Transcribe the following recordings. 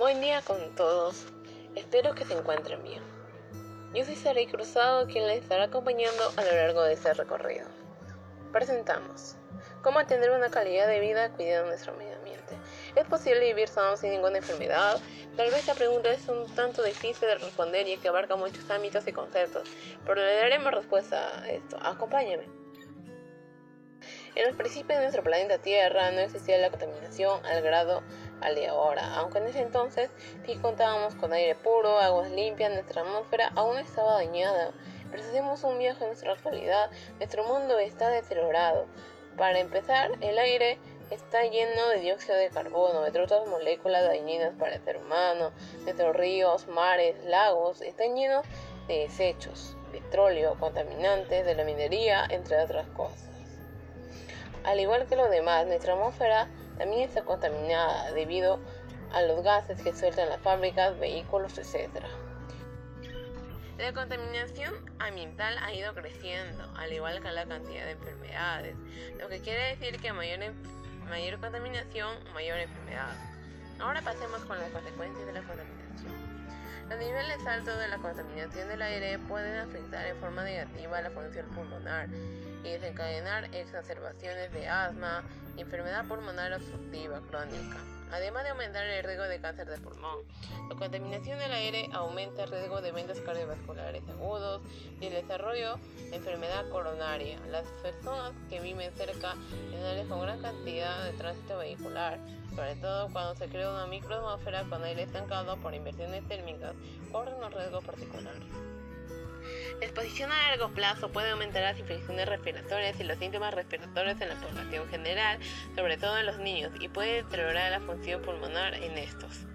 Buen día con todos. Espero que se encuentren bien. Yo soy Saray Cruzado, quien les estará acompañando a lo largo de este recorrido. Presentamos. ¿Cómo tener una calidad de vida cuidando nuestro medio ambiente? ¿Es posible vivir sano sin ninguna enfermedad? Tal vez la pregunta es un tanto difícil de responder y que abarca muchos ámbitos y conceptos, pero le daremos respuesta a esto. Acompáñame. En los principios de nuestro planeta Tierra no existía la contaminación al grado al de ahora, aunque en ese entonces sí contábamos con aire puro, aguas limpias, nuestra atmósfera aún estaba dañada. Pero si hacemos un viaje a nuestra actualidad, nuestro mundo está deteriorado. Para empezar, el aire está lleno de dióxido de carbono, entre otras moléculas dañinas para el ser humano. Nuestros ríos, mares, lagos están llenos de desechos, petróleo, contaminantes de la minería, entre otras cosas. Al igual que lo demás, nuestra atmósfera también está contaminada debido a los gases que sueltan las fábricas, vehículos, etc. La contaminación ambiental ha ido creciendo, al igual que la cantidad de enfermedades, lo que quiere decir que mayor, mayor contaminación, mayor enfermedad. Ahora pasemos con las consecuencias de la contaminación. Los niveles altos de la contaminación del aire pueden afectar en forma negativa la función pulmonar y desencadenar exacerbaciones de asma, enfermedad pulmonar obstructiva crónica, además de aumentar el riesgo de cáncer de pulmón. La contaminación del aire aumenta el riesgo de eventos cardiovasculares agudos y el desarrollo de enfermedad coronaria. Las personas que viven cerca de áreas con gran cantidad de tránsito vehicular, sobre todo cuando se crea una microatmósfera con aire estancado por inversiones térmicas, corren un riesgo particular. La exposición a largo plazo puede aumentar las infecciones respiratorias y los síntomas respiratorios en la población general, sobre todo en los niños, y puede deteriorar la función pulmonar en estos.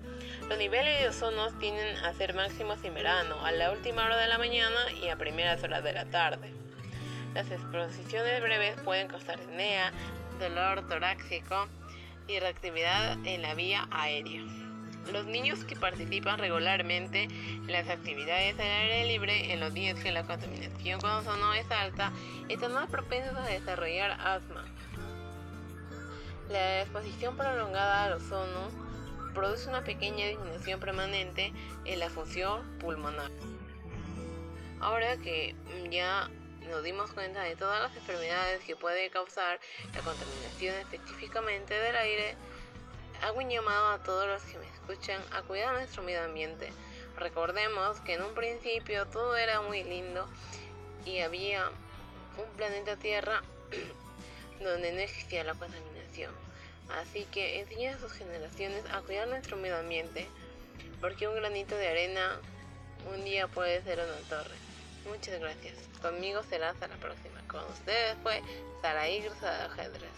Los niveles de ozono tienden a ser máximos en verano, a la última hora de la mañana y a primeras horas de la tarde. Las exposiciones breves pueden causar apnea, dolor torácico y reactividad en la vía aérea. Los niños que participan regularmente en las actividades al aire libre en los días que la contaminación con ozono es alta están más propensos a desarrollar asma. La exposición prolongada al ozono produce una pequeña disminución permanente en la función pulmonar. Ahora que ya nos dimos cuenta de todas las enfermedades que puede causar la contaminación específicamente del aire, Hago un llamado a todos los que me escuchan a cuidar nuestro medio ambiente. Recordemos que en un principio todo era muy lindo y había un planeta Tierra donde no existía la contaminación. Así que enseñen a sus generaciones a cuidar nuestro medio ambiente, porque un granito de arena un día puede ser una torre. Muchas gracias. Conmigo será hasta la próxima. Con ustedes fue Saraí Cruzada Ajedrez.